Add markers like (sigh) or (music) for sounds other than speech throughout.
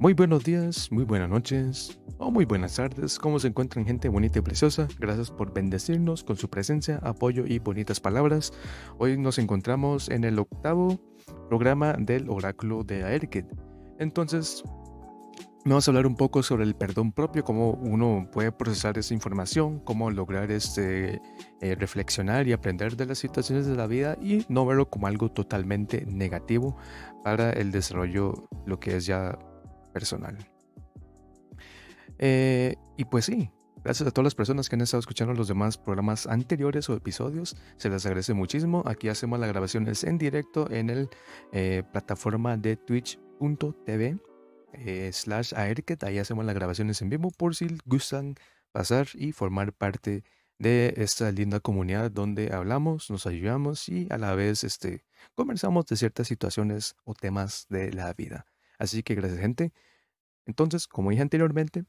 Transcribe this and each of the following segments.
Muy buenos días, muy buenas noches o muy buenas tardes. ¿Cómo se encuentran gente bonita y preciosa? Gracias por bendecirnos con su presencia, apoyo y bonitas palabras. Hoy nos encontramos en el octavo programa del oráculo de Aerkid. Entonces, Vamos a hablar un poco sobre el perdón propio, cómo uno puede procesar esa información, cómo lograr este, eh, reflexionar y aprender de las situaciones de la vida y no verlo como algo totalmente negativo para el desarrollo, lo que es ya personal. Eh, y pues sí, gracias a todas las personas que han estado escuchando los demás programas anteriores o episodios, se les agradece muchísimo. Aquí hacemos las grabaciones en directo en el eh, plataforma de twitch.tv eh, slash aerket. Ahí hacemos las grabaciones en vivo por si gustan pasar y formar parte de esta linda comunidad donde hablamos, nos ayudamos y a la vez este, conversamos de ciertas situaciones o temas de la vida. Así que gracias gente. Entonces, como dije anteriormente,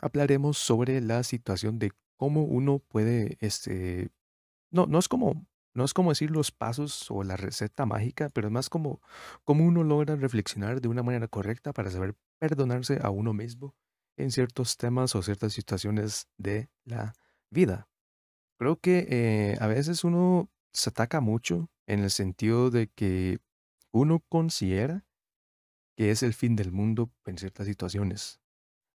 hablaremos sobre la situación de cómo uno puede, este, no, no es como no es como decir los pasos o la receta mágica, pero es más como cómo uno logra reflexionar de una manera correcta para saber perdonarse a uno mismo en ciertos temas o ciertas situaciones de la vida. Creo que eh, a veces uno se ataca mucho en el sentido de que uno considera que es el fin del mundo en ciertas situaciones.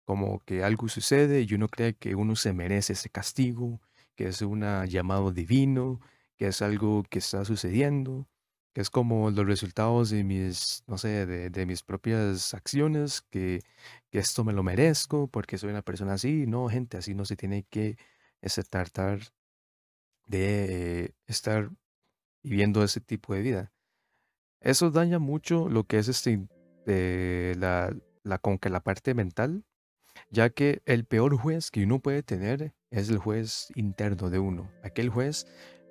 Como que algo sucede y uno cree que uno se merece ese castigo, que es un llamado divino, que es algo que está sucediendo, que es como los resultados de mis, no sé, de, mis propias acciones, que, que, esto me lo merezco porque soy una persona así. No, gente, así no se tiene que ese tratar de estar viviendo ese tipo de vida. Eso daña mucho lo que es este, eh, la, la, con que la parte mental, ya que el peor juez que uno puede tener es el juez interno de uno, aquel juez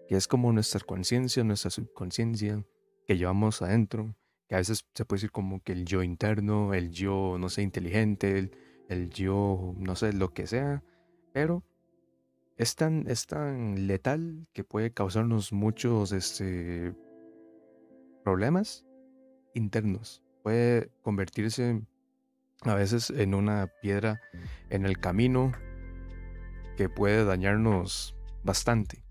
que es como nuestra conciencia, nuestra subconsciencia que llevamos adentro, que a veces se puede decir como que el yo interno, el yo, no sé, inteligente, el, yo, no sé, lo que sea, pero es tan, es tan letal que puede causarnos muchos este, problemas internos. Puede convertirse a veces en una piedra en el camino que puede dañarnos bastante.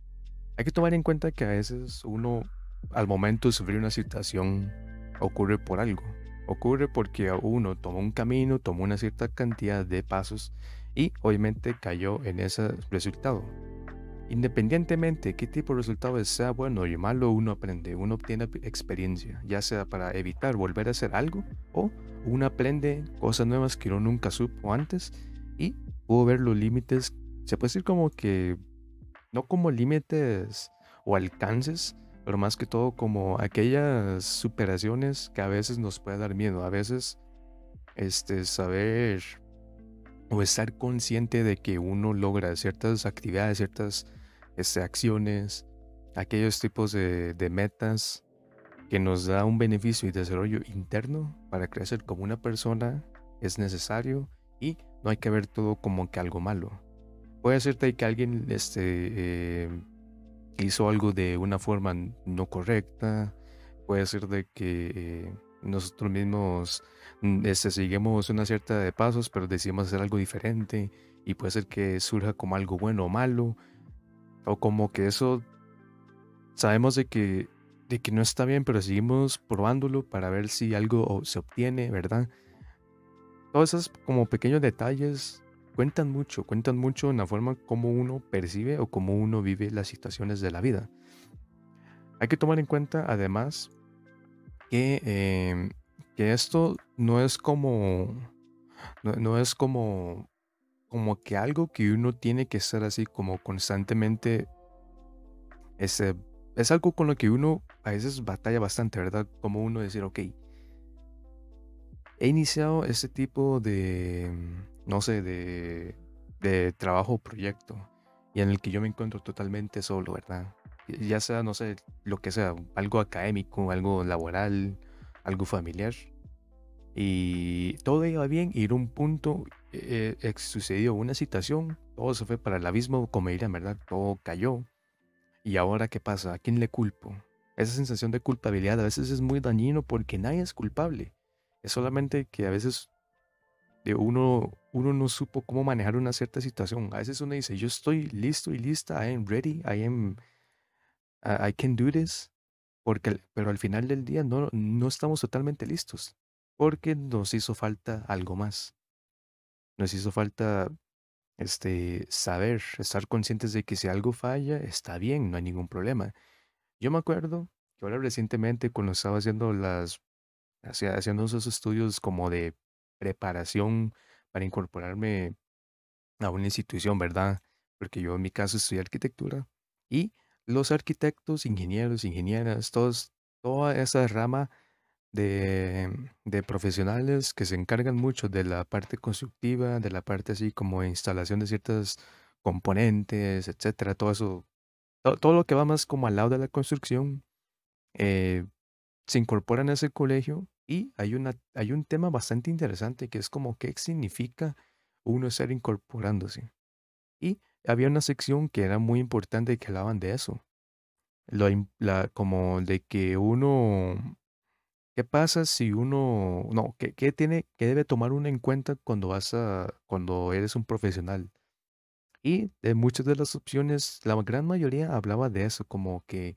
Hay que tomar en cuenta que a veces uno al momento de sufrir una situación ocurre por algo. Ocurre porque uno tomó un camino, tomó una cierta cantidad de pasos y obviamente cayó en ese resultado. Independientemente de qué tipo de resultado sea bueno y malo, uno aprende, uno obtiene experiencia, ya sea para evitar volver a hacer algo o uno aprende cosas nuevas que uno nunca supo antes y pudo ver los límites, se puede decir como que no como límites o alcances, pero más que todo como aquellas superaciones que a veces nos puede dar miedo, a veces este saber o estar consciente de que uno logra ciertas actividades, ciertas este, acciones, aquellos tipos de, metas que nos da un beneficio y desarrollo interno para crecer como una persona es necesario y no hay que ver todo como que algo malo. Puede ser que alguien este, eh, hizo algo de una forma no correcta. Puede ser de que eh, nosotros mismos mm, este, seguimos una cierta de pasos, pero decidimos hacer algo diferente. Y puede ser que surja como algo bueno o malo. O como que eso sabemos de que, de que no está bien, pero seguimos probándolo para ver si algo se obtiene, ¿verdad? Todos esos como pequeños detalles cuentan mucho, cuentan mucho en la forma como uno percibe o cómo uno vive las situaciones de la vida. Hay que tomar en cuenta además que, em, que esto no es como, no, es como, como que algo que uno tiene que estar así como constantemente, ese, es algo con lo que uno a veces batalla bastante, ¿verdad? Como uno decir, ok, he iniciado este tipo de no sé, de, de trabajo proyecto y en el que yo me encuentro totalmente solo, ¿verdad? Ya sea, no sé, lo que sea, algo académico, algo laboral, algo familiar. Y todo iba bien y en un punto eh, eh, sucedió una situación, todo se fue para el abismo, como dirían, ¿verdad? Todo cayó. ¿Y ahora qué pasa? ¿A quién le culpo? Esa sensación de culpabilidad a veces es muy dañino porque nadie es culpable. Es solamente que a veces de uno, uno no supo cómo manejar una cierta situación. A veces uno dice, yo estoy listo y lista, I am ready, I am, I can do this, porque, pero al final del día no, no estamos totalmente listos, porque nos hizo falta algo más. Nos hizo falta este, saber, estar conscientes de que si algo falla, está bien, no hay ningún problema. Yo me acuerdo que ahora recientemente cuando estaba haciendo las, haciendo esos estudios como de preparación para incorporarme a una institución, ¿verdad? Porque yo en mi caso estudié arquitectura y los arquitectos, ingenieros, ingenieras, todos, toda esa rama de, de profesionales que se encargan mucho de la parte constructiva, de la parte así como instalación de ciertos componentes, etcétera, todo eso, todo, lo que va más como al lado de la construcción, eh, se incorporan a ese colegio y hay, una, hay un tema bastante interesante que es como qué significa uno estar incorporándose. Y había una sección que era muy importante que hablaban de eso. La, como de que uno, ¿qué pasa si uno, no, ¿qué, qué tiene, qué debe tomar uno en cuenta cuando vas a, cuando eres un profesional? Y de muchas de las opciones, la gran mayoría hablaba de eso, como que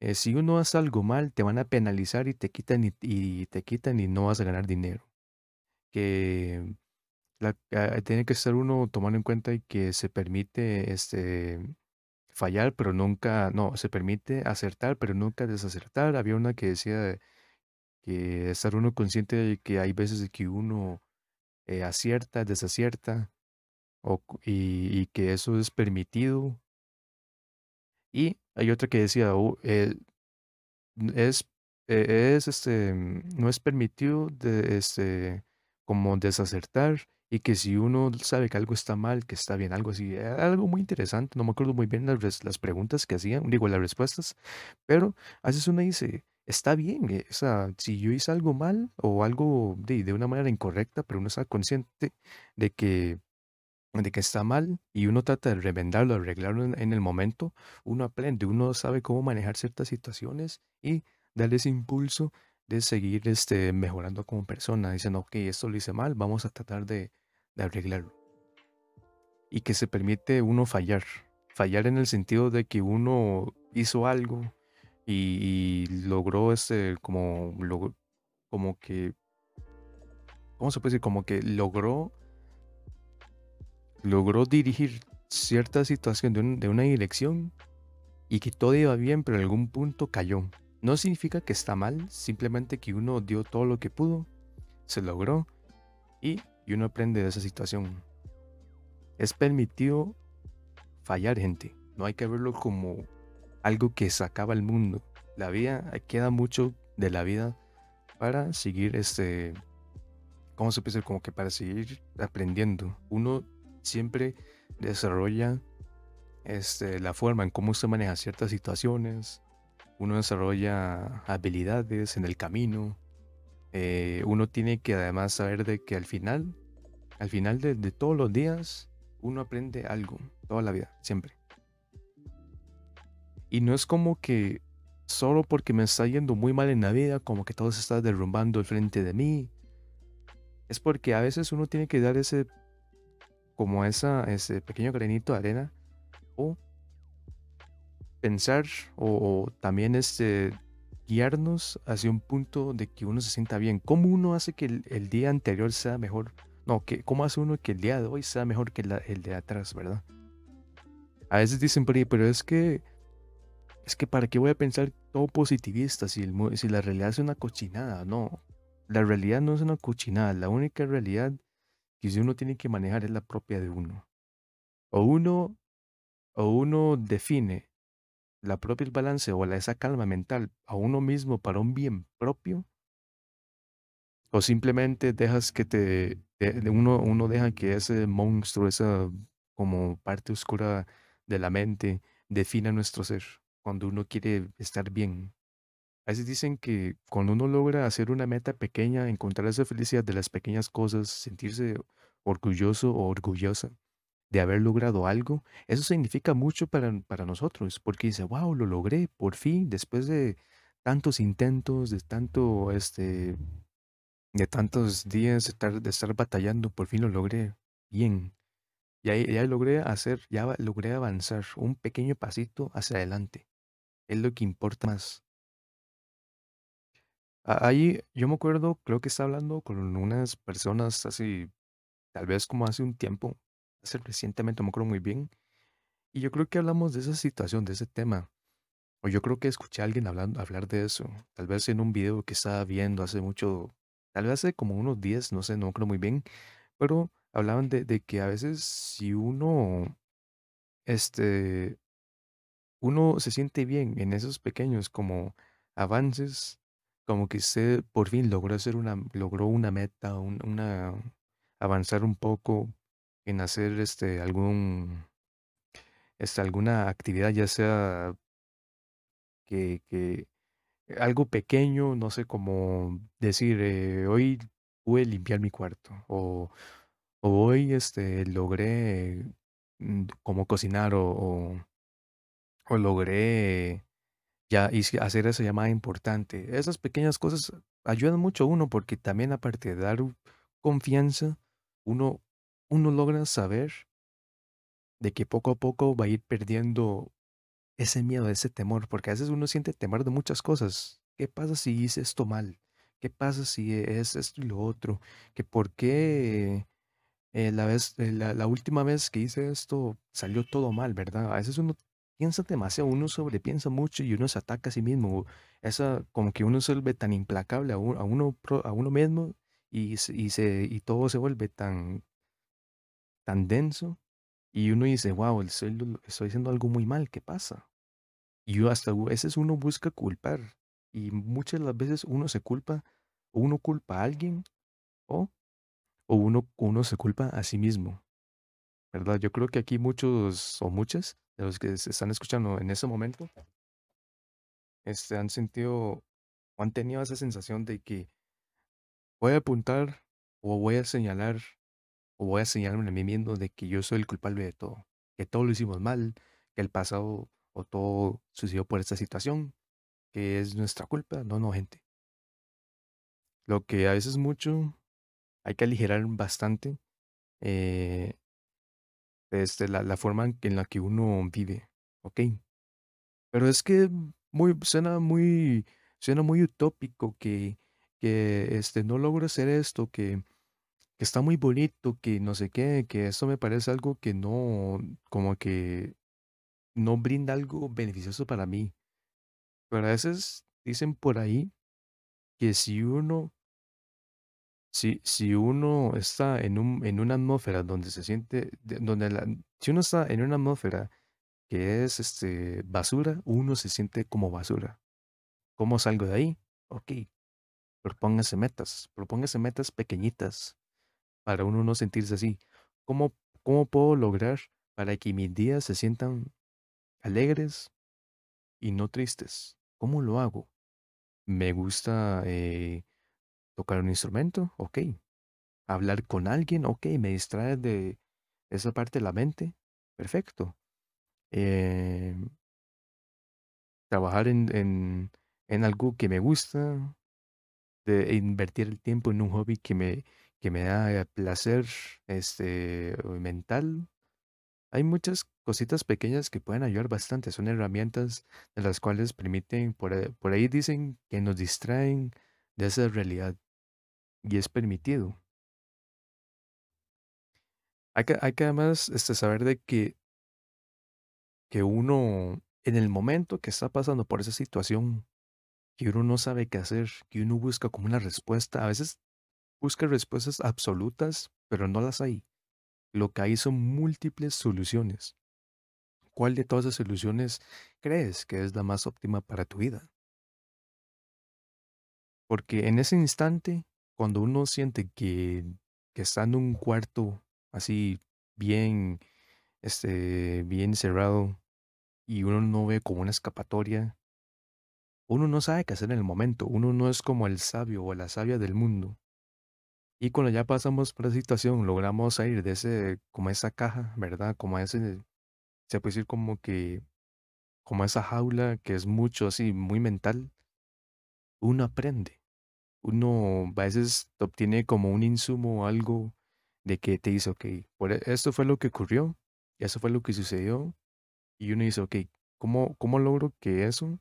eh, si uno hace algo mal, te van a penalizar y te quitan y, te quitan y no vas a ganar dinero. Que la, ah, tiene que estar uno tomando en cuenta que se permite este fallar, pero nunca, no, se permite acertar, pero nunca desacertar. Había una que decía que estar uno consciente de que hay veces que uno eh, acierta, desacierta, y, que eso es permitido. Y hay otra que decía, eh, es, eh, es este, no es permitido este, como desacertar y que si uno sabe que algo está mal, que está bien, algo así, algo muy interesante, no me acuerdo muy bien las, las preguntas que hacían, digo las respuestas, pero a veces uno dice, está bien, eh, o sea, si yo hice algo mal o algo de, de una manera incorrecta, pero uno está consciente de que de que está mal y uno trata de remendarlo, arreglarlo en, el momento, uno aprende, uno sabe cómo manejar ciertas situaciones y darle ese impulso de seguir este, mejorando como persona. Dicen, ok, esto lo hice mal, vamos a tratar de, arreglarlo. Y que se permite uno fallar. Fallar en el sentido de que uno hizo algo y, logró este, como, como que, ¿cómo se puede decir? Como que logró logró dirigir cierta situación de, una dirección y que todo iba bien, pero en algún punto cayó. No significa que está mal, simplemente que uno dio todo lo que pudo, se logró y, uno aprende de esa situación. Es permitido fallar, gente. No hay que verlo como algo que sacaba el mundo. La vida, queda mucho de la vida para seguir este. ¿Cómo se puede? Como que para seguir aprendiendo. Uno siempre desarrolla este, la forma en cómo se maneja ciertas situaciones, uno desarrolla habilidades en el camino, eh, uno tiene que además saber de que al final, al final de, de, todos los días, uno aprende algo, toda la vida, siempre. Y no es como que solo porque me está yendo muy mal en la vida, como que todo se está derrumbando al frente de mí. Es porque a veces uno tiene que dar ese como esa, ese pequeño granito de arena o pensar o, también este, guiarnos hacia un punto de que uno se sienta bien. ¿Cómo uno hace que el, día anterior sea mejor? No, que, ¿cómo hace uno que el día de hoy sea mejor que el de atrás, verdad? A veces dicen, pero es que, es que para qué voy a pensar todo positivista si, la realidad es una cochinada. No, la realidad no es una cochinada. La única realidad que uno tiene que manejar es la propia de uno. O uno, o uno define la propia balance o la, esa calma mental a uno mismo para un bien propio, o simplemente dejas que te, uno, uno deja que ese monstruo, esa como parte oscura de la mente, defina nuestro ser cuando uno quiere estar bien. A veces dicen que cuando uno logra hacer una meta pequeña, encontrar esa felicidad de las pequeñas cosas, sentirse orgulloso o orgullosa de haber logrado algo, eso significa mucho para, para nosotros, porque dice, wow, lo logré, por fin, después de tantos intentos, de tanto, este, de tantos días de estar, de estar batallando, por fin lo logré bien. Ya, ya logré hacer, ya logré avanzar un pequeño pasito hacia adelante. Es lo que importa más. Ahí yo me acuerdo, creo que estaba hablando con unas personas así, tal vez como hace un tiempo, hace recientemente, no me acuerdo muy bien, y yo creo que hablamos de esa situación, de ese tema, o yo creo que escuché a alguien hablando, hablar de eso, tal vez en un video que estaba viendo hace mucho, tal vez hace como unos días, no sé, no acuerdo muy bien, pero hablaban de, de que a veces si uno, este, uno se siente bien en esos pequeños como avances, como que usted por fin logró hacer una, logró una meta, un- una, avanzar un poco en hacer este algún, este, alguna actividad, ya sea que, que algo pequeño, no sé, como decir, eh, hoy pude limpiar mi cuarto, o, o hoy este, logré mm, como cocinar, o, o, logré Ya, hacer esa llamada importante. Esas pequeñas cosas ayudan mucho a uno porque también aparte de dar confianza, uno, uno logra saber de que poco a poco va a ir perdiendo ese miedo, ese temor, porque a veces uno siente temor de muchas cosas. ¿Qué pasa si hice esto mal? ¿Qué pasa si es esto y lo otro? ¿Que por qué eh, la vez, eh, la, la última vez que hice esto salió todo mal, ¿verdad? A veces uno piensa demasiado, uno sobrepiensa mucho y uno se ataca a sí mismo. Esa, como que uno se vuelve tan implacable a, un- a uno, a uno mismo y, y, se, y todo se vuelve tan, tan denso y uno dice, wow, estoy, estoy haciendo algo muy mal, ¿qué pasa? Y hasta a veces uno busca culpar y muchas las veces uno se culpa, o uno culpa a alguien o, o uno, uno se culpa a sí mismo. ¿verdad? Yo creo que aquí muchos o muchas de los que se están escuchando en ese momento, este, han sentido o han tenido esa sensación de que voy a apuntar o voy a señalar o voy a señalarme a mí mismo de que yo soy el culpable de todo, que todo lo hicimos mal, que el pasado o todo sucedió por esta situación, que es nuestra culpa. No, no, gente. Lo que a veces mucho hay que aligerar bastante eh, este, la, la forma en la que uno vive, ¿ok? Pero es que muy, suena muy, suena muy utópico que, que este, no logro hacer esto, que, que está muy bonito, que no sé qué, que esto me parece algo que no, como que no brinda algo beneficioso para mí. Pero a veces dicen por ahí que si uno, si, si uno está en un, en una atmósfera donde se siente, de- donde la, si uno está en una atmósfera que es este basura, uno se siente como basura. ¿Cómo salgo de ahí? Ok, propóngase metas, propóngase metas pequeñitas para uno no sentirse así. ¿Cómo, cómo puedo lograr para que mis días se sientan alegres y no tristes? ¿Cómo lo hago? ¿Me gusta eh, tocar un instrumento? Ok. ¿Hablar con alguien? Ok. ¿Me distrae de esa parte de la mente? Perfecto. Eh, trabajar en, en, algo que me gusta, de invertir el tiempo en un hobby que me, que me da placer este, mental. Hay muchas cositas pequeñas que pueden ayudar bastante. Son herramientas de las cuales permiten, por ahí dicen que nos distraen de esa realidad y es permitido. Hay que, hay que además este, saber de que, que uno, en el momento que está pasando por esa situación, que uno no sabe qué hacer, que uno busca como una respuesta, a veces busca respuestas absolutas, pero no las hay. Lo que hay son múltiples soluciones. ¿Cuál de todas esas soluciones crees que es la más óptima para tu vida? Porque en ese instante, cuando uno siente que, que está en un cuarto así bien, este, bien cerrado y uno no ve como una escapatoria, uno no sabe qué hacer en el momento. Uno no es como el sabio o la sabia del mundo. Y cuando ya pasamos por la situación, logramos salir de ese, como esa caja, ¿verdad? Como ese, se puede decir como que como esa jaula que es mucho así, muy mental, uno aprende. Uno a veces obtiene como un insumo o algo de que te dice, ok, por e- esto fue lo que ocurrió, eso fue lo que sucedió, y uno dice, ok, ¿cómo, cómo logro que eso,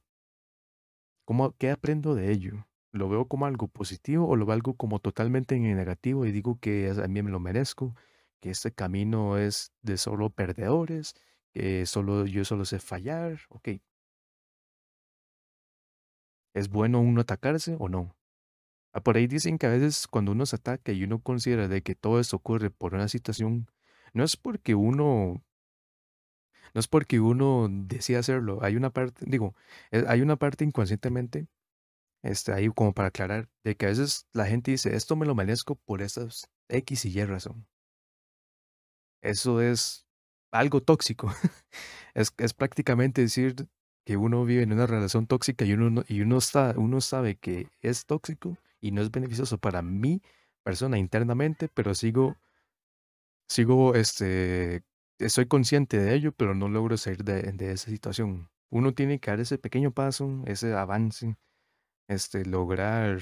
cómo, qué aprendo de ello? ¿Lo veo como algo positivo o lo veo algo como totalmente negativo y digo que a mí me lo merezco, que este camino es de solo perdedores, que solo yo solo sé fallar? Ok, ¿es bueno uno atacarse o no? Ah, Por ahí dicen que a veces cuando uno se ataca y uno considera de que todo esto ocurre por una situación, no es porque uno, no es porque uno decida hacerlo. Hay una parte, digo, eh, hay una parte inconscientemente, este, ahí como para aclarar, de que a veces la gente dice, esto me lo merezco por esas X y Y razón. Eso es algo tóxico. (laughs) Es, prácticamente decir que uno vive en una relación tóxica y uno, no- y uno, está, uno sabe que es tóxico y no es beneficioso para mi persona internamente, pero sigo, sigo, este, estoy consciente de ello, pero no logro salir de, de esa situación. Uno tiene que dar ese pequeño paso, ese avance, este, lograr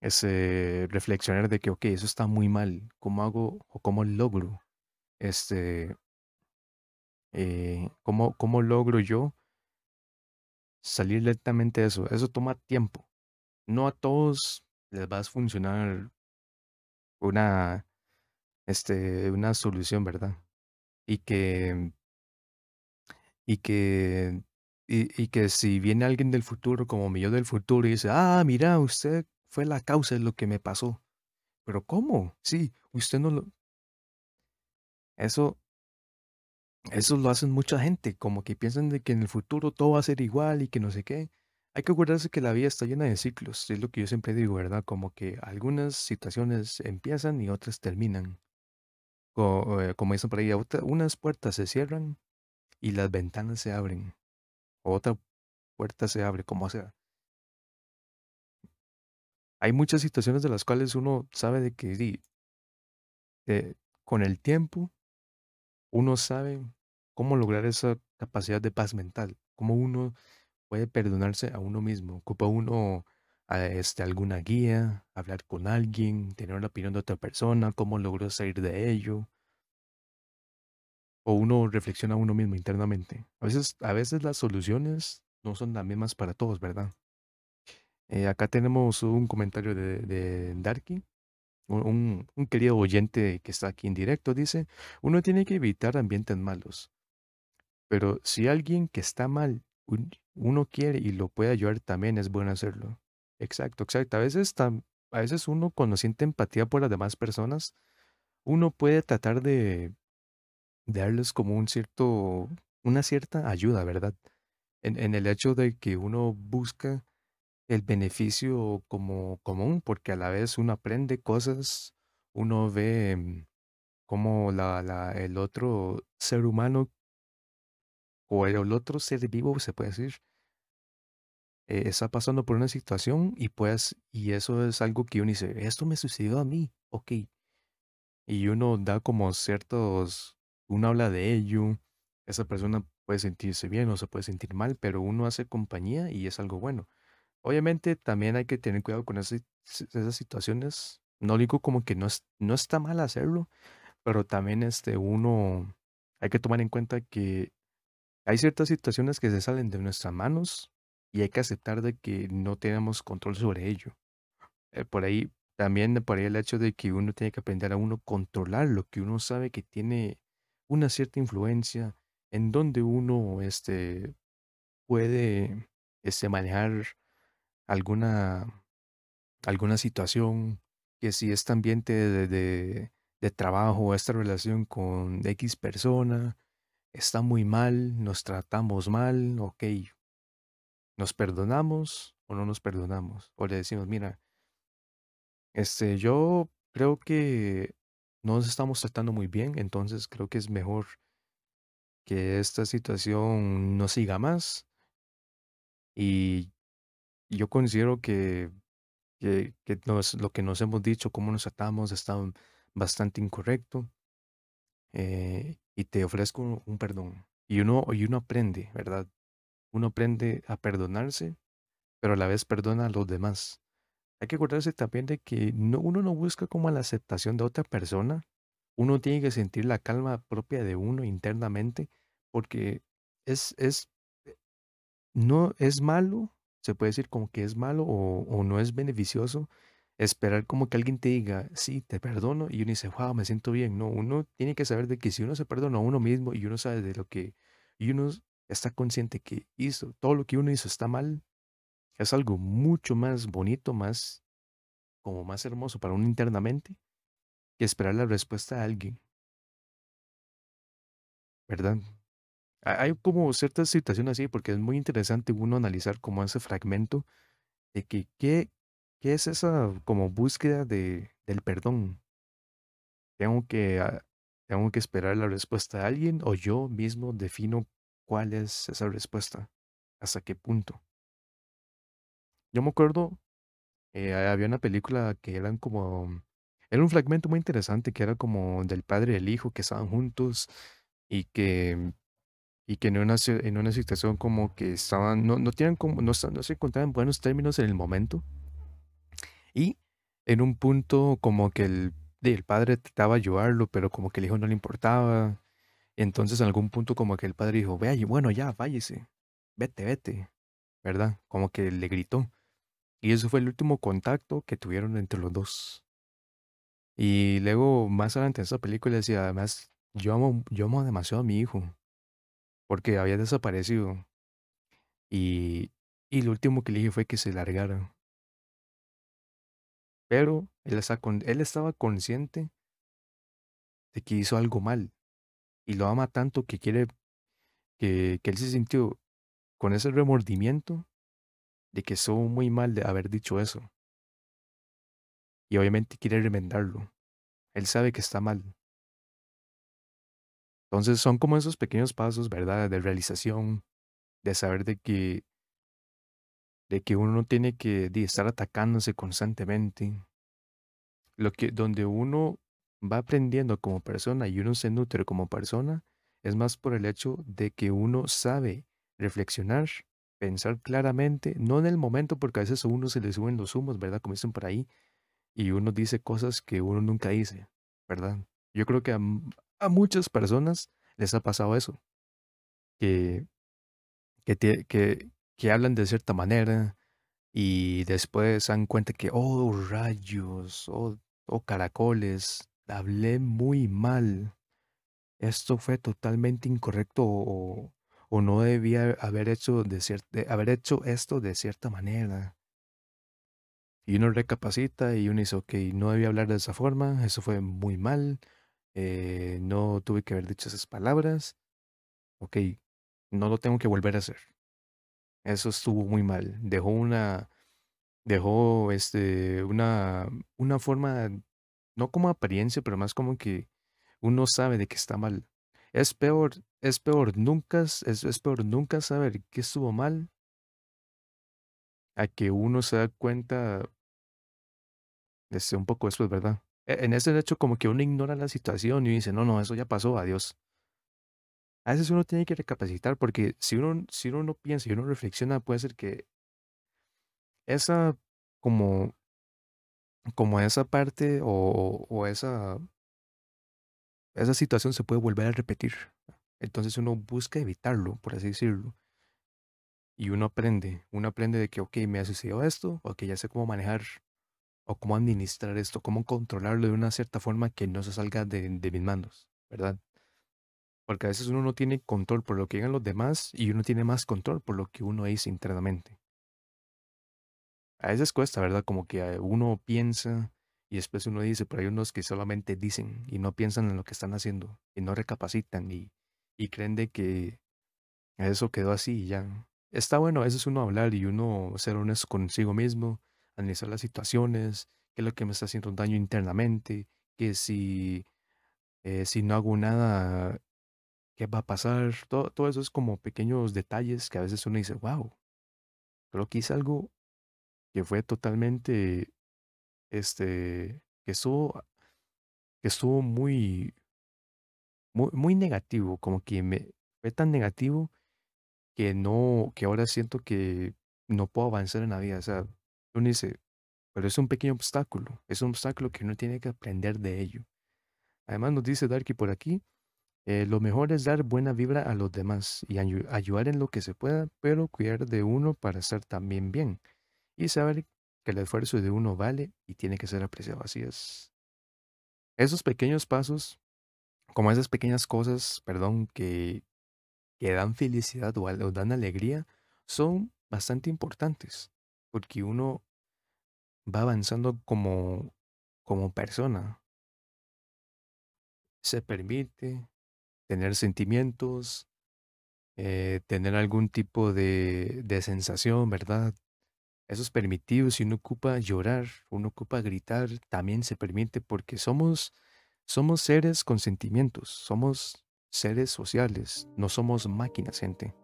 ese reflexionar de que, ok, eso está muy mal, ¿cómo hago o cómo logro, este, eh, cómo, cómo logro yo salir lentamente de eso. Eso toma tiempo. No a todos les va a funcionar una, este, una solución, ¿verdad? Y que, y que, y, que si viene alguien del futuro, como mi yo del futuro, y dice, ah, mira, usted fue la causa de lo que me pasó. Pero ¿cómo? Sí, usted no lo... Eso, eso lo hacen mucha gente, como que piensan de que en el futuro todo va a ser igual y que no sé qué. Hay que acordarse que la vida está llena de ciclos, es lo que yo siempre digo, ¿verdad? Como que algunas situaciones empiezan y otras terminan. Eh, como dicen por ahí, unas puertas se cierran y las ventanas se abren. Otra puerta se abre, como sea. Hay muchas situaciones de las cuales uno sabe de que di, eh, con el tiempo uno sabe cómo lograr esa capacidad de paz mental, cómo uno puede perdonarse a uno mismo. Ocupa uno a, este, alguna guía, hablar con alguien, tener la opinión de otra persona, cómo logró salir de ello, o uno reflexiona a uno mismo internamente. A veces, a veces las soluciones no son las mismas para todos, ¿verdad? Eh, acá tenemos un comentario de, de Darky, un, querido oyente que está aquí en directo, dice, uno tiene que evitar ambientes malos. Pero si alguien que está mal, uno quiere y lo puede ayudar, también es bueno hacerlo. Exacto, exacto. A veces, a veces uno cuando siente empatía por las demás personas, uno puede tratar de, darles como un cierto, una cierta ayuda, ¿verdad? En, en el hecho de que uno busca el beneficio como común, porque a la vez uno aprende cosas, uno ve mm, cómo la, la, el otro ser humano o el otro ser vivo, se puede decir, eh, está pasando por una situación y pues, y eso es algo que uno dice, esto me sucedió a mí, ok. Y uno da como ciertos, uno habla de ello, esa persona puede sentirse bien o se puede sentir mal, pero uno hace compañía y es algo bueno. Obviamente también hay que tener cuidado con ese- esas situaciones. No digo como que no, es, no está mal hacerlo, pero también este, uno hay que tomar en cuenta que hay ciertas situaciones que se salen de nuestras manos y hay que aceptar de que no tenemos control sobre ello. Eh, por ahí, también por el hecho de que uno tiene que aprender a uno controlar lo que uno sabe que tiene una cierta influencia, en donde uno este, puede este, manejar alguna, alguna situación, que si este ambiente de, de, de trabajo, esta relación con X persona, está muy mal, nos tratamos mal, ok, ¿nos perdonamos o no nos perdonamos? O le decimos, mira, este, yo creo que no nos estamos tratando muy bien, entonces creo que es mejor que esta situación no siga más y yo considero que, que, nos- lo que nos hemos dicho, cómo nos tratamos, está bastante incorrecto eh, y te ofrezco un perdón. Y uno, y uno aprende, ¿verdad? Uno aprende a perdonarse, pero a la vez perdona a los demás. Hay que acordarse también de que no, uno no busca como la aceptación de otra persona. Uno tiene que sentir la calma propia de uno internamente, porque es, es, no es malo, se puede decir como que es malo o no es beneficioso esperar como que alguien te diga, sí, te perdono, y uno dice, wow, me siento bien. No, uno tiene que saber de que si uno se perdona a uno mismo y uno sabe de lo que, y uno está consciente que hizo, todo lo que uno hizo está mal, es algo mucho más bonito, más, como más hermoso para uno internamente, que esperar la respuesta de alguien, ¿verdad? Ha- Hay como ciertas situaciones así, porque es muy interesante uno analizar como ese fragmento de que qué es esa como búsqueda de, del perdón. Tengo que, ah, tengo que esperar la respuesta de alguien o yo mismo defino cuál es esa respuesta, hasta qué punto. Yo me acuerdo, eh, había una película que eran como, era un fragmento muy interesante que era como del padre y el hijo que estaban juntos y que, y que en una, en una situación como que estaban, no, no tienen como, no, no se encontraban en buenos términos en el momento y en un punto como que el, el padre trataba de ayudarlo, pero como que el hijo no le importaba Entonces, en algún punto, como que el padre dijo, vea, bueno, ya, váyase, vete, vete, ¿verdad? Como que le gritó. Y eso fue el último contacto que tuvieron entre los dos. Y luego, más adelante en esa película decía, además, yo amo, yo amo demasiado a mi hijo, porque había desaparecido. Y, y lo último que le dije fue que se largara. Pero él, él estaba consciente de que hizo algo mal. Y lo ama tanto que quiere que, que él se sintió con ese remordimiento de que estuvo muy mal de haber dicho eso. Y obviamente quiere remendarlo. Él sabe que está mal. Entonces son como esos pequeños pasos, ¿verdad? De realización, de saber de que, de que uno no tiene que estar atacándose constantemente. Lo que, donde uno va aprendiendo como persona y uno se nutre como persona, es más por el hecho de que uno sabe reflexionar, pensar claramente, no en el momento, porque a veces a uno se le suben los humos, ¿verdad? Como dicen por ahí, y uno dice cosas que uno nunca dice, ¿verdad? Yo creo que a, a muchas personas les ha pasado eso, que, que, tie- que, que hablan de cierta manera y después se dan cuenta que, oh, rayos, oh, oh, caracoles, hablé muy mal, esto fue totalmente incorrecto o, o no debía haber hecho, de haber hecho esto de cierta manera. Y uno recapacita y uno dice, ok, no debía hablar de esa forma, eso fue muy mal, eh, no tuve que haber dicho esas palabras, ok, no lo tengo que volver a hacer. Eso estuvo muy mal. Dejó una, dejó este, una, una forma, no como apariencia, pero más como que uno sabe de que está mal. Es peor, es peor nunca, es, es peor nunca saber que estuvo mal a que uno se da cuenta Este, un poco después, ¿verdad? E- En ese hecho, como que uno ignora la situación y dice, no, no, eso ya pasó, adiós. A veces uno tiene que recapacitar porque si uno, si uno no piensa y uno reflexiona, puede ser que esa, como, como esa parte o, o esa, esa situación se puede volver a repetir. Entonces uno busca evitarlo, por así decirlo. Y uno aprende, uno aprende de que, ok, me ha sucedido esto, ok, ya sé cómo manejar o cómo administrar esto, cómo controlarlo de una cierta forma que no se salga de, de mis manos, ¿verdad? Porque a veces uno no tiene control por lo que digan los demás y uno tiene más control por lo que uno dice internamente. A veces cuesta, ¿verdad? Como que eh, uno piensa y después uno dice, pero hay unos que solamente dicen y no piensan en lo que están haciendo y no recapacitan y, creen de que eso quedó así y ya. Está bueno a veces uno hablar y uno ser honesto consigo mismo, analizar las situaciones, qué es lo que me está haciendo daño internamente, que si, eh, si no hago nada qué va a pasar, todo, todo eso es como pequeños detalles que a veces uno dice, wow, creo que hice algo que fue totalmente, este, que estuvo, que estuvo muy, muy, muy negativo, como que me fue tan negativo que no, que ahora siento que no puedo avanzar en la vida, o sea, uno dice, pero es un pequeño obstáculo, es un obstáculo que uno tiene que aprender de ello. Además nos dice Darky por aquí, eh, lo mejor es dar buena vibra a los demás y ayudar en lo que se pueda, pero cuidar de uno para estar también bien y saber que el esfuerzo de uno vale y tiene que ser apreciado. Así es. Esos pequeños pasos, como esas pequeñas cosas, perdón, que, que dan felicidad o, o dan alegría, son bastante importantes, porque uno va avanzando como, como persona. Se permite tener sentimientos, eh, tener algún tipo de, de sensación, ¿verdad? Eso es permitido. Si uno ocupa llorar, uno ocupa gritar, también se permite porque somos, somos seres con sentimientos, somos seres sociales, no somos máquinas, gente.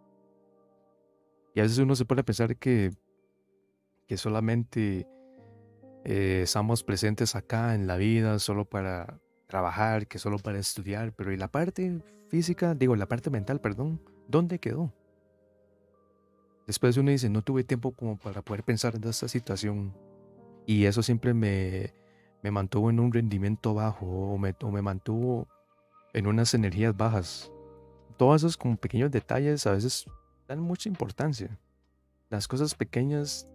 Y a veces uno se puede pensar que, que solamente eh, estamos presentes acá en la vida solo para trabajar, que solo para estudiar, pero ¿y la parte física, digo, la parte mental, perdón, dónde quedó? Después uno dice, no tuve tiempo como para poder pensar en esta situación. Y eso siempre me, me mantuvo en un rendimiento bajo o me, o me mantuvo en unas energías bajas. Todos esos como pequeños detalles a veces dan mucha importancia. Las cosas pequeñas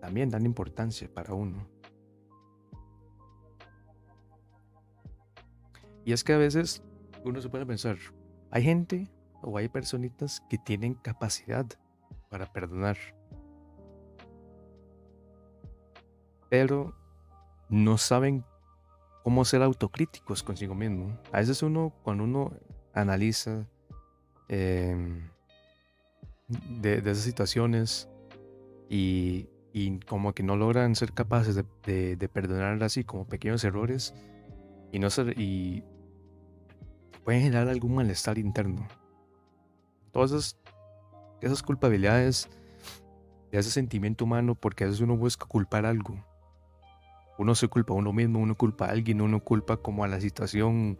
también dan importancia para uno. Y es que a veces uno se puede pensar, hay gente o hay personitas que tienen capacidad para perdonar, pero no saben cómo ser autocríticos consigo mismo. A veces uno, cuando uno analiza em, de, esas situaciones y, como que no logran ser capaces de, perdonar así como pequeños errores y no ser, y pueden generar algún malestar interno. Todas esas, esas culpabilidades de ese sentimiento humano, porque a veces uno busca culpar algo. Uno se culpa a uno mismo, uno culpa a alguien, uno culpa como a la situación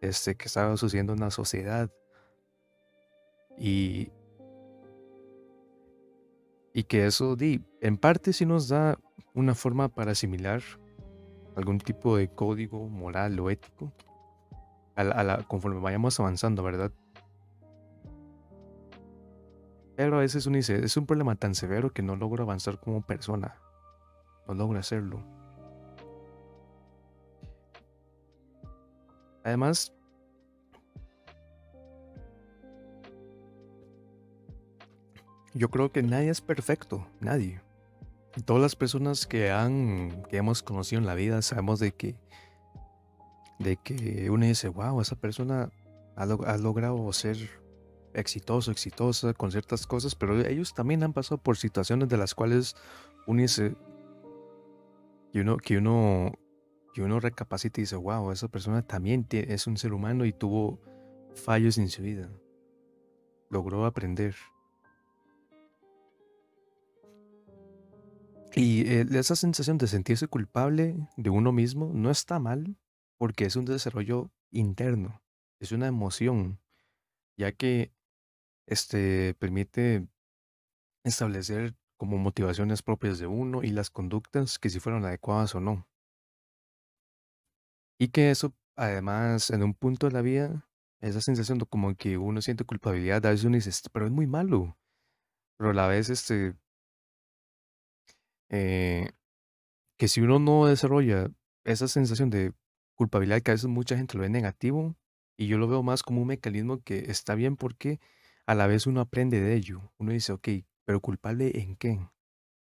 este, que estaba sucediendo en la sociedad. Y, y que eso di, en parte sí nos da una forma para asimilar algún tipo de código moral o ético conforme vayamos avanzando, ¿verdad? Pero a veces uno es un problema tan severo que no logro avanzar como persona. No logro hacerlo. Además, yo creo que nadie es perfecto, nadie. Todas las personas que han que hemos conocido en la vida sabemos de que de que uno dice, wow, esa persona ha, logrado ser exitoso, exitosa con ciertas cosas, pero ellos también han pasado por situaciones de las cuales uno dice, que uno, que uno, que uno recapacita y dice, wow, esa persona también es un ser humano y tuvo fallos en su vida. Logró aprender. Y eh, esa sensación de sentirse culpable de uno mismo no está mal, porque es un desarrollo interno, es una emoción, ya que este permite establecer como motivaciones propias de uno y las conductas que si fueron adecuadas o no. Y que eso, además, en un punto de la vida, esa sensación de como que uno siente culpabilidad, a veces uno dice, pero es muy malo. Pero a la vez, este, eh, que si uno no desarrolla esa sensación de culpabilidad, que a veces mucha gente lo ve negativo, y yo lo veo más como un mecanismo que está bien porque a la vez uno aprende de ello. Uno dice, ok, pero culpable en qué?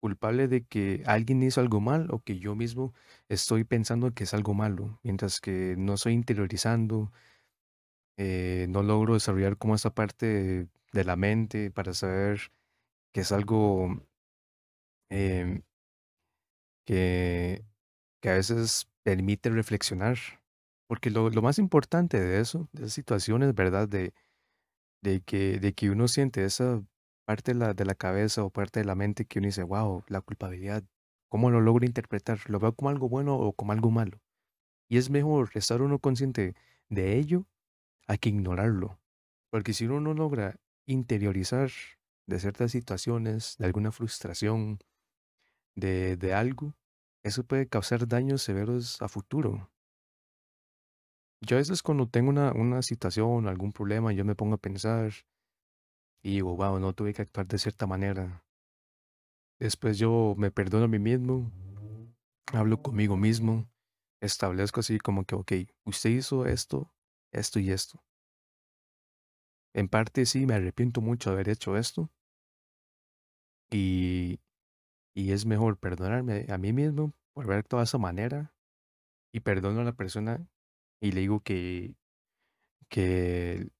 Culpable de que alguien hizo algo mal o que yo mismo estoy pensando que es algo malo, mientras que no estoy interiorizando, eh, no logro desarrollar como esa parte de la mente para saber que es algo em, que, que a veces permite reflexionar. Porque lo, más importante de eso, de esas situaciones, ¿verdad? De, de, que, de que uno siente esa parte de la, de la cabeza o parte de la mente que uno dice, wow, la culpabilidad, ¿cómo lo logro interpretar? ¿Lo veo como algo bueno o como algo malo? Y es mejor estar uno consciente de ello a que ignorarlo. Porque si uno no logra interiorizar de ciertas situaciones, de alguna frustración, de, de algo, eso puede causar daños severos a futuro. Yo a veces cuando tengo una, una situación, algún problema, yo me pongo a pensar y digo, wow, no tuve que actuar de cierta manera. Después yo me perdono a mí mismo, hablo conmigo mismo, establezco así como que, ok, usted hizo esto, esto y esto. En parte sí, me arrepiento mucho de haber hecho esto. Y, y es mejor perdonarme a mí mismo por actuado de esa manera. Y perdono a la persona y le digo que, que,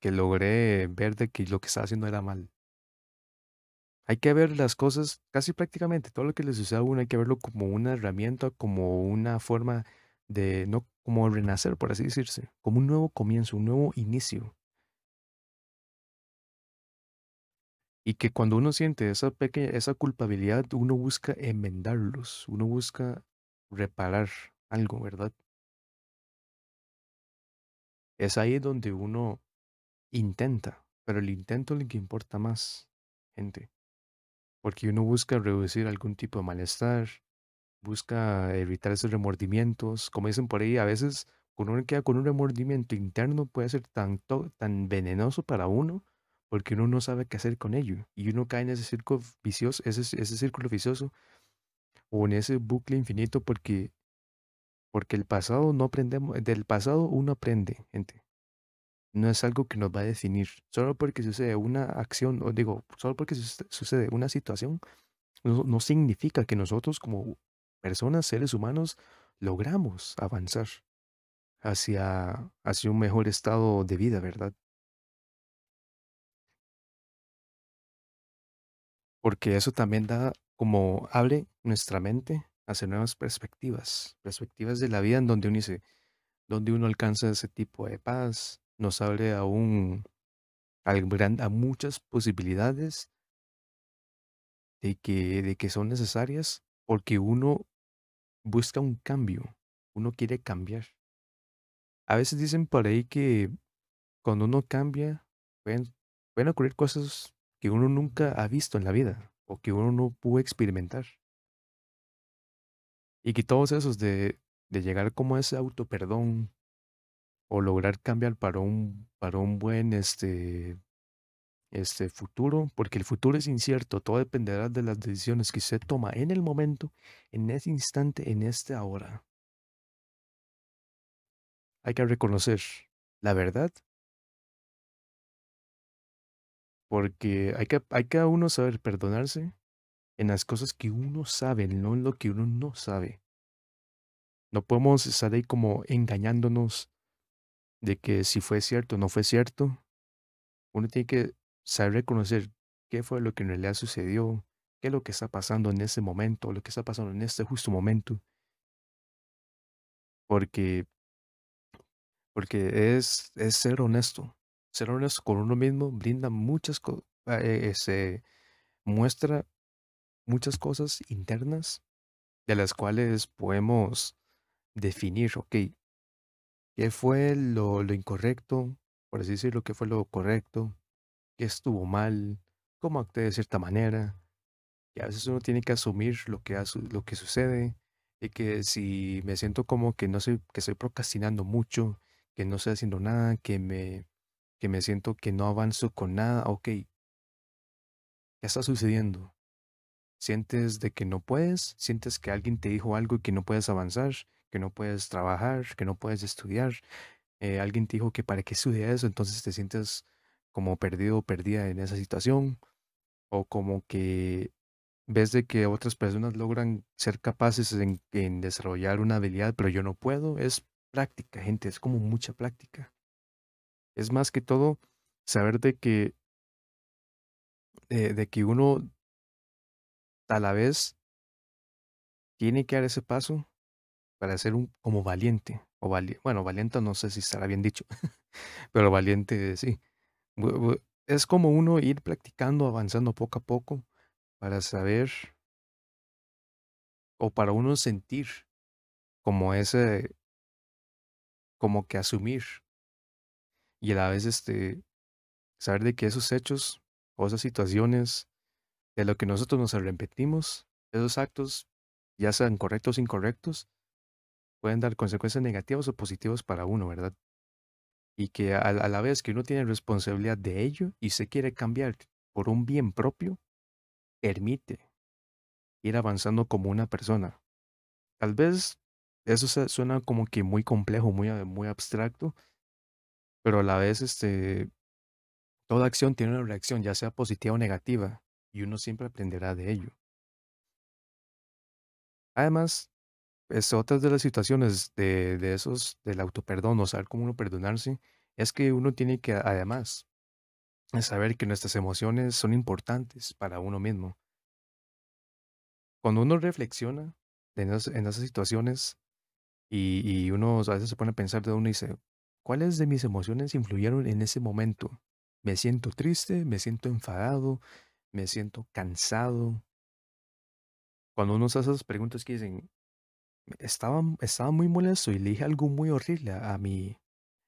que logré ver de que lo que estaba haciendo era mal. Hay que ver las cosas, casi prácticamente todo lo que le sucede a uno, hay que verlo como una herramienta, como una forma de, no como renacer, por así decirse, como un nuevo comienzo, un nuevo inicio. Y que cuando uno siente esa pequeña, esa culpabilidad, uno busca enmendarlos, uno busca reparar algo, ¿verdad? Es ahí donde uno intenta, pero el intento es lo que importa más, gente. Porque uno busca reducir algún tipo de malestar, busca evitar esos remordimientos. Como dicen por ahí, a veces cuando uno queda con un remordimiento interno puede ser tan, tan venenoso para uno porque uno no sabe qué hacer con ello y uno cae en ese círculo vicioso, ese, ese círculo vicioso o en ese bucle infinito porque porque el pasado no aprendemos, del pasado uno aprende, gente. No es algo que nos va a definir. Solo porque sucede una acción, o digo, solo porque sucede una situación, no, no significa que nosotros como personas, seres humanos, logramos avanzar hacia, hacia un mejor estado de vida, ¿verdad? Porque eso también da como abre nuestra mente hacia nuevas perspectivas, perspectivas de la vida en donde uno dice, donde uno alcanza ese tipo de paz, nos abre a un a muchas posibilidades de que, de que son necesarias porque uno busca un cambio, uno quiere cambiar. A veces dicen por ahí que cuando uno cambia, pueden, pueden ocurrir cosas que uno nunca ha visto en la vida o que uno no pudo experimentar. Y que todos esos de, llegar como a ese auto perdón o lograr cambiar para un, para un buen este, este futuro, porque el futuro es incierto, todo dependerá de las decisiones que se toma en el momento, en ese instante, en este ahora. Hay que reconocer la verdad, porque hay que, hay que uno saber perdonarse en las cosas que uno sabe, no en lo que uno no sabe. No podemos estar ahí como engañándonos de que si fue cierto o no fue cierto. Uno tiene que saber reconocer qué fue lo que en realidad sucedió, qué es lo que está pasando en ese momento, lo que está pasando en este justo momento. Porque, porque es, es ser honesto. Con uno mismo brinda muchas cosas, eh, se muestra muchas cosas internas de las cuales podemos definir, ok, qué fue lo, lo incorrecto, por así decirlo, qué fue lo correcto, qué estuvo mal, cómo actué de cierta manera. Y a veces uno tiene que asumir lo que, lo que sucede y que si me siento como que no sé, que estoy procrastinando mucho, que no estoy haciendo nada, que me, que me siento que no avanzo con nada, ok, ¿qué está sucediendo? Sientes de que no puedes, sientes que alguien te dijo algo y que no puedes avanzar, que no puedes trabajar, que no puedes estudiar. Eh, alguien te dijo que para qué estudia eso, entonces te sientes como perdido o perdida en esa situación. O como que ves de que otras personas logran ser capaces en, en desarrollar una habilidad, pero yo no puedo. Es práctica, gente, es como mucha práctica. Es más que todo saber de que, eh, de que uno a la vez tiene que dar ese paso para ser un como valiente. O bueno, valiente no sé si estará bien dicho, (laughs) pero valiente sí. Es como uno ir practicando, avanzando poco a poco para saber o para uno sentir como ese, como que asumir y a la vez este, saber de que esos hechos o esas situaciones de lo que nosotros nos repetimos, esos actos ya sean correctos o incorrectos, pueden dar consecuencias negativas o positivas para uno, ¿verdad? Y que a, a la vez que uno tiene responsabilidad de ello y se quiere cambiar por un bien propio, permite ir avanzando como una persona. Tal vez eso suena como que muy complejo, muy, muy abstracto, pero a la vez este, toda acción tiene una reacción, ya sea positiva o negativa, y uno siempre aprenderá de ello. Además, es otras de las situaciones de, de esos, del autoperdón o saber cómo uno perdonarse, es que uno tiene que, además, saber que nuestras emociones son importantes para uno mismo. Cuando uno reflexiona en esas, en esas situaciones y, y uno a veces se pone a pensar de uno y dice, ¿cuáles de mis emociones influyeron en ese momento? Me siento triste, me siento enfadado, me siento cansado. Cuando uno hace esas preguntas que dicen, estaba, estaba muy molesto y le dije algo muy horrible a mi,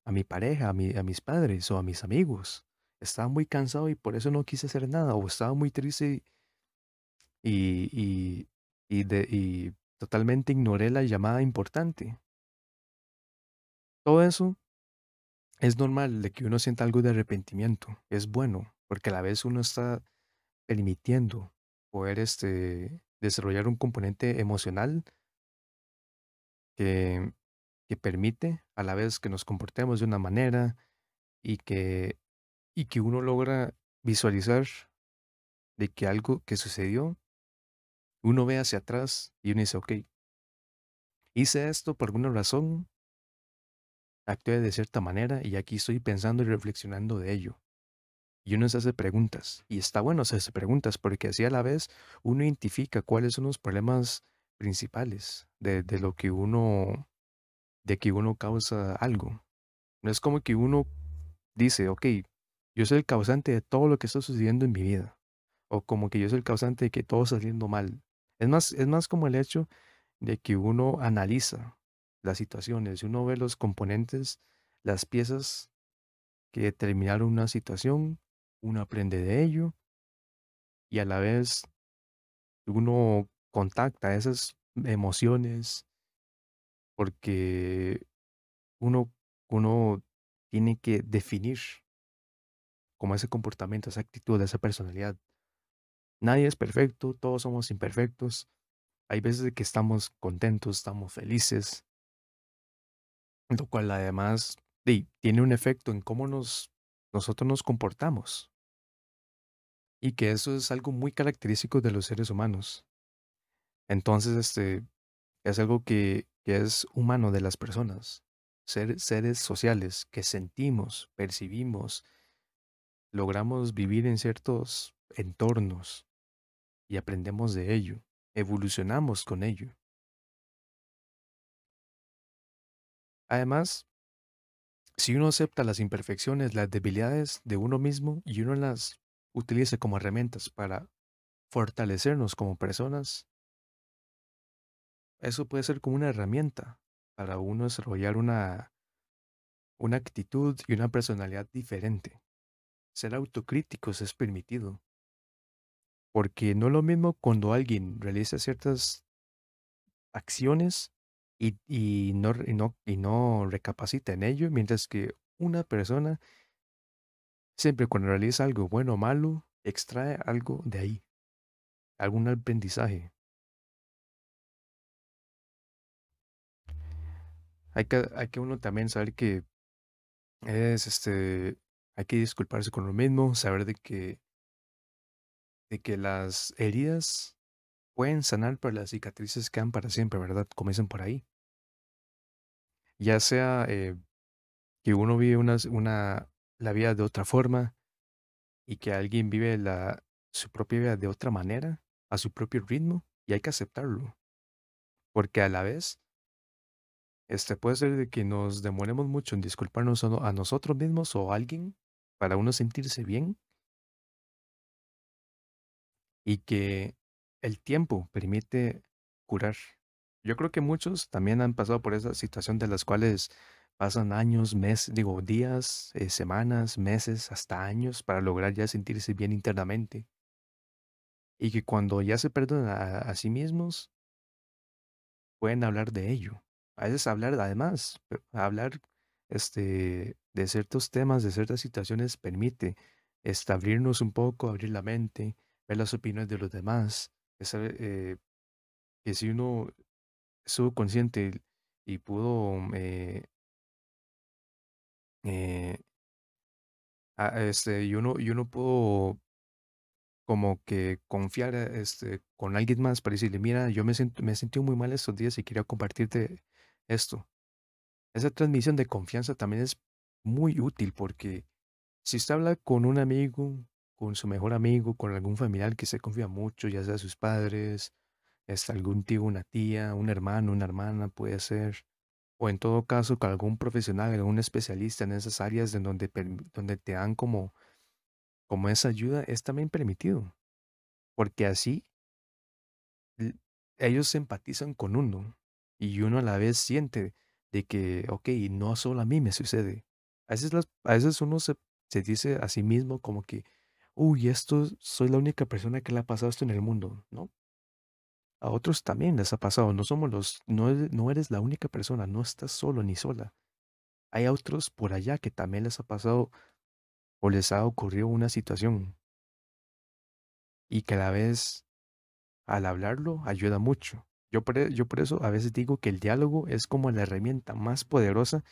a mi pareja, a mis padres o a mis amigos. Estaba muy cansado y por eso no quise hacer nada. O estaba muy triste y, y, y, de, y totalmente ignoré la llamada importante. Todo eso es normal de que uno sienta algo de arrepentimiento. Es bueno, porque a la vez uno está permitiendo poder este, desarrollar un componente emocional que, permite a la vez que nos comportemos de una manera y que, y que uno logra visualizar de que algo que sucedió, uno ve hacia atrás y uno dice, ok, hice esto por alguna razón, actué de cierta manera y aquí estoy pensando y reflexionando de ello. Y uno se hace preguntas. Y está bueno hacerse preguntas porque así a la vez uno identifica cuáles son los problemas principales de, lo que uno, de que uno causa algo. No es como que uno dice, ok, yo soy el causante de todo lo que está sucediendo en mi vida. O como que yo soy el causante de que todo está saliendo mal. Es más, es más como el hecho de que uno analiza las situaciones, uno ve los componentes, las piezas que determinaron una situación, uno aprende de ello y a la vez uno contacta esas emociones porque uno, uno tiene que definir como ese comportamiento, esa actitud, esa personalidad. Nadie es perfecto, todos somos imperfectos. Hay veces que estamos contentos, estamos felices, lo cual además tiene un efecto en cómo nos, nosotros nos comportamos. Y que eso es algo muy característico de los seres humanos. Entonces, este, es algo que, que es humano de las personas. Ser, seres sociales que sentimos, percibimos, logramos vivir en ciertos entornos y aprendemos de ello, evolucionamos con ello. Además, si uno acepta las imperfecciones, las debilidades de uno mismo y uno las utiliza como herramientas para fortalecernos como personas, eso puede ser como una herramienta para uno desarrollar una, una actitud y una personalidad diferente. Ser autocríticos es permitido, porque no es lo mismo cuando alguien realiza ciertas acciones y, y no, y no, y no recapacita en ello, mientras que una persona siempre cuando realiza algo bueno o malo, extrae algo de ahí, algún aprendizaje. Hay que, hay que uno también saber que es este, hay que disculparse con lo mismo, saber de que, de que las heridas pueden sanar, pero las cicatrices quedan para siempre, ¿verdad? Comienzan por ahí. Ya sea eh, que uno vive una, la vida de otra forma y que alguien vive la, su propia vida de otra manera, a su propio ritmo, y hay que aceptarlo. Porque a la vez, este puede ser de que nos demoremos mucho en disculparnos a no- a nosotros mismos o a alguien para uno sentirse bien y que el tiempo permite curar. Yo creo que muchos también han pasado por esa situación de las cuales pasan años, meses, digo, días, eh, semanas, meses, hasta años para lograr ya sentirse bien internamente. Y que cuando ya se perdonan a, a sí mismos, pueden hablar de ello. A veces hablar, además, hablar este, de ciertos temas, de ciertas situaciones, permite este, abrirnos un poco, abrir la mente, ver las opiniones de los demás. Es, eh, que si uno estuvo consciente y pudo, eh, eh, a- este, y uno, pudo como que confiar este, con alguien más para decirle, mira, yo me siento, me he sentido muy mal estos días y quería compartirte esto. Esa transmisión de confianza también es muy útil porque si usted habla con un amigo, con su mejor amigo, con algún familiar que se confía mucho, ya sea sus padres, este, algún tío, una tía, un hermano, una hermana, puede ser, o en todo caso con algún profesional, algún especialista en esas áreas en donde, donde te dan como, como esa ayuda, es también permitido, porque así ellos empatizan con uno y uno a la vez siente de que, ok, no solo a mí me sucede. A veces, las, a veces uno se, se dice a sí mismo como que, uy, esto soy la única persona que le ha pasado esto en el mundo, ¿no? A otros también les ha pasado, no somos los, no eres, no eres la única persona, no estás solo ni sola. Hay otros por allá que también les ha pasado o les ha ocurrido una situación y que a la vez al hablarlo ayuda mucho. Yo por, e- eso a veces digo que el diálogo es como la herramienta más poderosa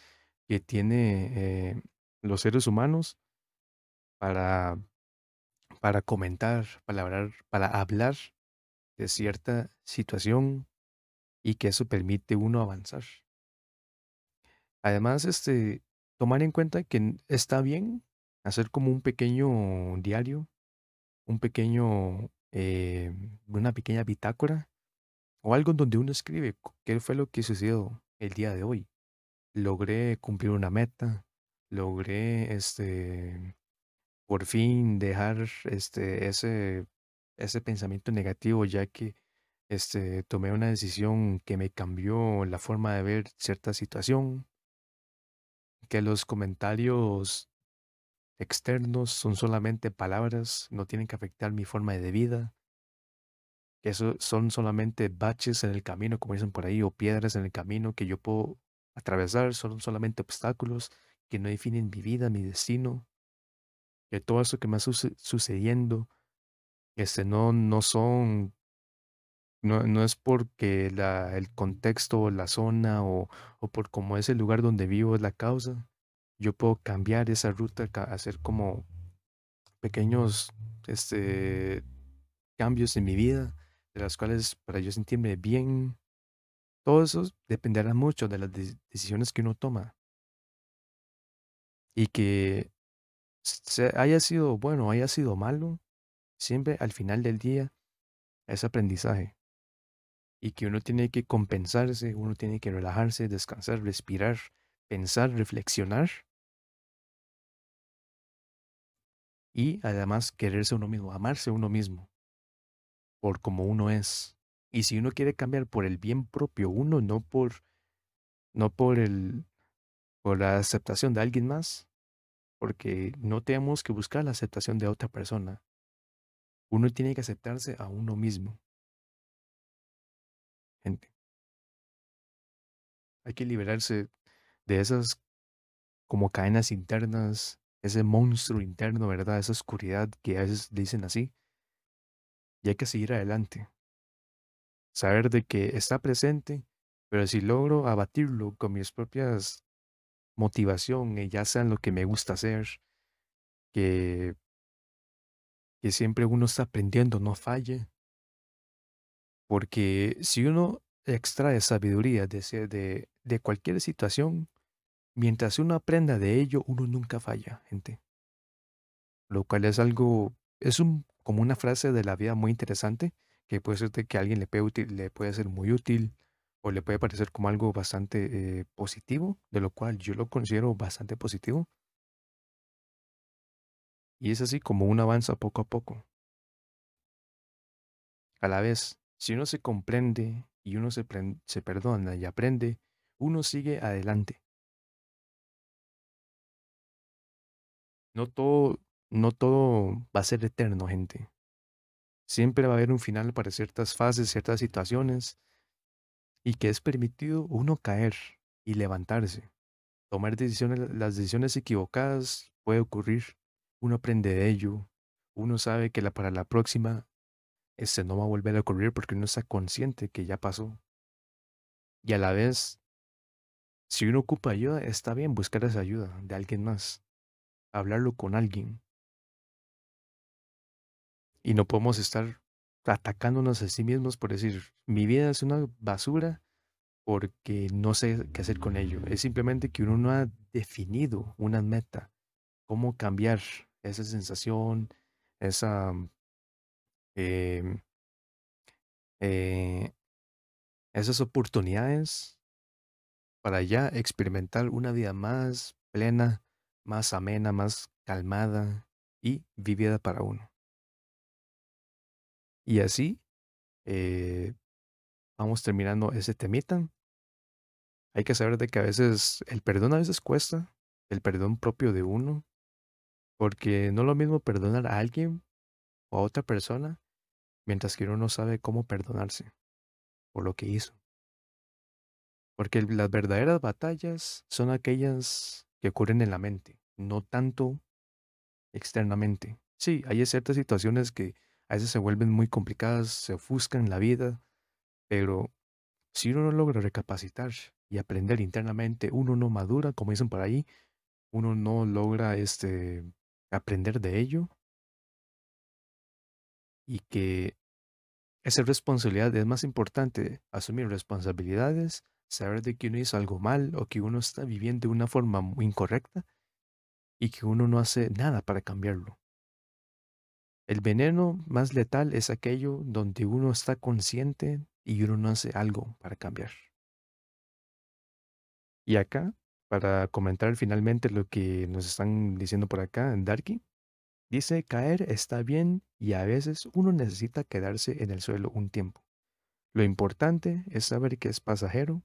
que tiene eh, los seres humanos para, para comentar, para hablar, para hablar de cierta situación y que eso permite uno avanzar. Además, este, tomar en cuenta que está bien hacer como un pequeño diario, un pequeño, eh, una pequeña bitácora o algo donde uno escribe qué fue lo que sucedió el día de hoy. Logré cumplir una meta, logré, este, por fin dejar, este, ese, ese pensamiento negativo, ya que, este, tomé una decisión que me cambió la forma de ver cierta situación, que los comentarios externos son solamente palabras, no tienen que afectar mi forma de vida, que eso son solamente baches en el camino, como dicen por ahí, o piedras en el camino que yo puedo atravesar, son solamente obstáculos que no definen mi vida, mi destino, que todo eso que me está suce- sucediendo, este, no, no son, no, no es porque la, el contexto o la zona o, o por cómo es el lugar donde vivo es la causa. Yo puedo cambiar esa ruta, hacer como pequeños, este, cambios en mi vida, de las cuales para yo sentirme bien, todo eso dependerá mucho de las de- decisiones que uno toma y que haya sido bueno o haya sido malo, siempre al final del día es aprendizaje y que uno tiene que compensarse, uno tiene que relajarse, descansar, respirar, pensar, reflexionar y además quererse uno mismo, amarse uno mismo por como uno es. Y si uno quiere cambiar por el bien propio uno, no por no por el por la aceptación de alguien más, porque no tenemos que buscar la aceptación de otra persona. Uno tiene que aceptarse a uno mismo, gente. Hay que liberarse de esas como cadenas internas, ese monstruo interno, ¿verdad? Esa oscuridad que a veces dicen así. Y hay que seguir adelante. Saber de que está presente, pero si logro abatirlo con mis propias motivación, eh, ya sea lo que me gusta hacer, que, que siempre uno está aprendiendo, no falle, porque si uno extrae sabiduría de, de, de cualquier situación, mientras uno aprenda de ello, uno nunca falla, gente. Lo cual es algo, es un, como una frase de la vida muy interesante, que puede ser de que a alguien le puede, le puede ser muy útil o le puede parecer como algo bastante eh, positivo, de lo cual yo lo considero bastante positivo. Y es así como uno avanza poco a poco. A la vez, si uno se comprende y uno se, se perdona y aprende, uno sigue adelante. No todo, no todo va a ser eterno, gente. Siempre va a haber un final para ciertas fases, ciertas situaciones, y que es permitido uno caer y levantarse. Tomar decisiones, las decisiones equivocadas puede ocurrir. Uno aprende de ello. Uno sabe que la, para la próxima este no va a volver a ocurrir porque uno está consciente que ya pasó. Y a la vez, si uno ocupa ayuda, está bien buscar esa ayuda de alguien más. Hablarlo con alguien. Y no podemos estar atacándonos a sí mismos por decir, mi vida es una basura porque no sé qué hacer con ello. Es simplemente que uno no ha definido una meta, cómo cambiar esa sensación, esa... Em, eh, esas oportunidades para ya experimentar una vida más plena, más amena, más calmada y vivida para uno. Y así eh, vamos terminando ese temita. Hay que saber de que a veces el perdón a veces cuesta, el perdón propio de uno, porque no es lo mismo perdonar a alguien o a otra persona, mientras que uno no sabe cómo perdonarse por lo que hizo. Porque las verdaderas batallas son aquellas que ocurren en la mente, no tanto externamente. Sí, hay ciertas situaciones que a veces se vuelven muy complicadas, se ofuscan la vida, pero si uno no logra recapacitar y aprender internamente, uno no madura, como dicen por ahí, uno no logra este, aprender de ello y que esa responsabilidad es más importante asumir responsabilidades, saber de que uno hizo algo mal o que uno está viviendo de una forma muy incorrecta y que uno no hace nada para cambiarlo. El veneno más letal es aquello donde uno está consciente y uno no hace algo para cambiar. Y acá, para comentar finalmente lo que nos están diciendo por acá en Darky, dice caer está bien y a veces uno necesita quedarse en el suelo un tiempo. Lo importante es saber que es pasajero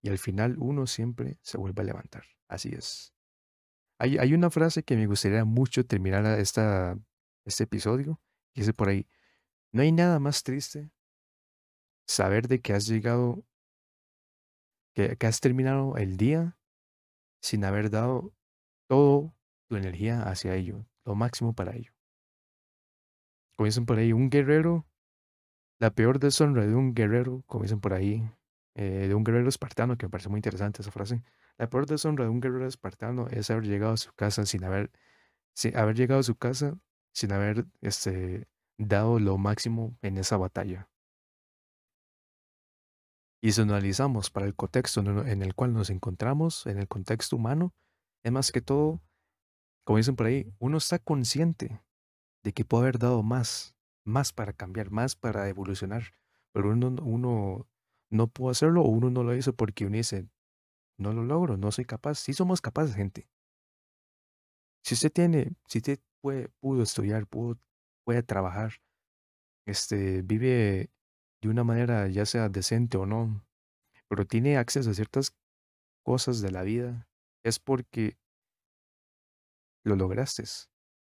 y al final uno siempre se vuelve a levantar. Así es. Hay, hay una frase que me gustaría mucho terminar esta, este episodio. Dice por ahí, no hay nada más triste saber de que has llegado, que, que has terminado el día sin haber dado todo tu energía hacia ello, lo máximo para ello. Como dicen por ahí, un guerrero, la peor deshonra de un guerrero, como dicen por ahí, eh, de un guerrero espartano, que me parece muy interesante esa frase. La peor deshonra de un guerrero espartano es haber llegado a su casa sin haber, sin haber llegado a su casa sin haber este, dado lo máximo en esa batalla. Y si analizamos para el contexto en el cual nos encontramos, en el contexto humano, es más que todo, como dicen por ahí, uno está consciente de que puede haber dado más, más para cambiar, más para evolucionar, pero uno, uno no pudo hacerlo o uno no lo hizo porque uno dice, no lo logro, no soy capaz. Sí somos capaces, gente. Si usted tiene, si usted puede, pudo estudiar, pudo, puede trabajar, este, vive de una manera ya sea decente o no, pero tiene acceso a ciertas cosas de la vida, es porque lo lograste.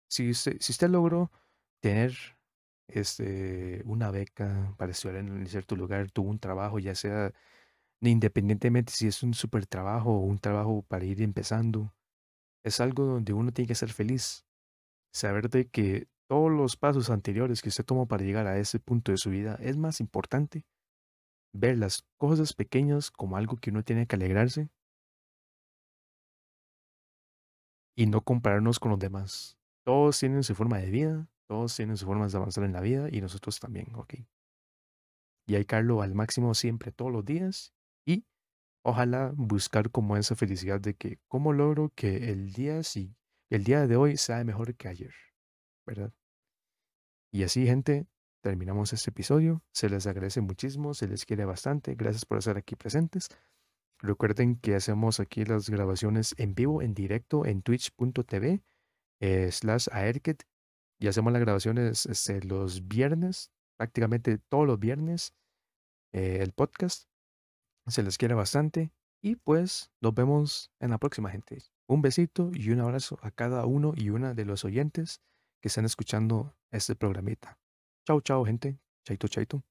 Si usted, si usted logró tener este, una beca para estudiar en cierto lugar, tuvo un trabajo, ya sea independientemente si es un super trabajo o un trabajo para ir empezando, es algo donde uno tiene que ser feliz. Saber de que todos los pasos anteriores que usted tomó para llegar a ese punto de su vida es más importante. Ver las cosas pequeñas como algo que uno tiene que alegrarse y no compararnos con los demás. Todos tienen su forma de vida, todos tienen su forma de avanzar en la vida y nosotros también, ¿ok? Y hay que al máximo siempre, todos los días y ojalá buscar como esa felicidad de que, ¿cómo logro que el día, sí, el día de hoy sea mejor que ayer? ¿Verdad? Y así, gente, terminamos este episodio. Se les agradece muchísimo, se les quiere bastante. Gracias por estar aquí presentes. Recuerden que hacemos aquí las grabaciones en vivo, en directo, en twitch.tv eh, slash aerket. Y hacemos las grabaciones este, los viernes, prácticamente todos los viernes, eh, el podcast. Se les quiere bastante. Y pues nos vemos en la próxima, gente. Un besito y un abrazo a cada uno y una de los oyentes que están escuchando este programita. Chau, chau, gente. Chaito, chaito.